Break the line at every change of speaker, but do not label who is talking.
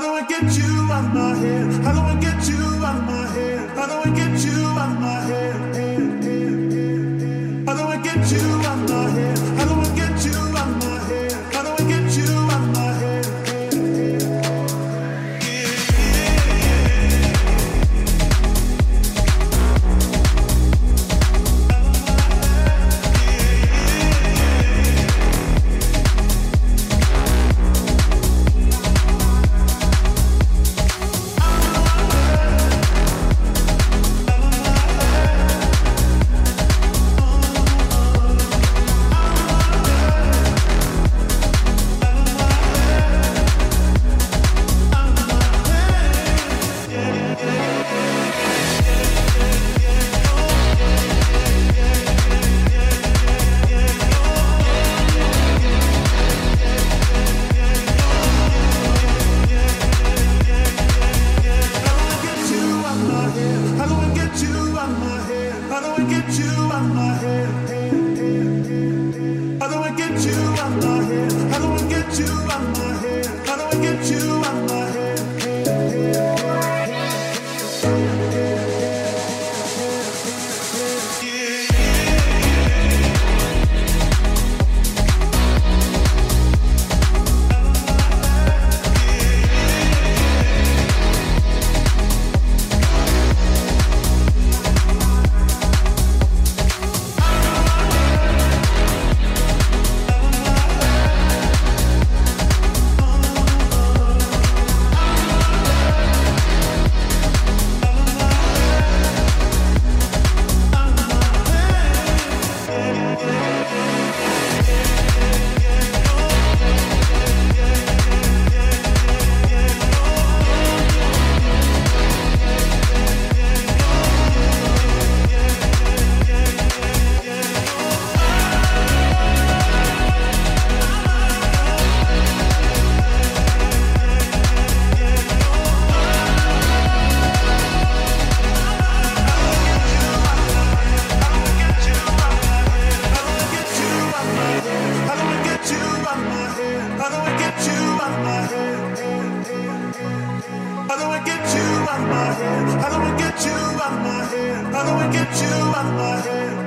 How do I get you out of my head? you my head? How do I get you out of my head? How do I get you out of my head?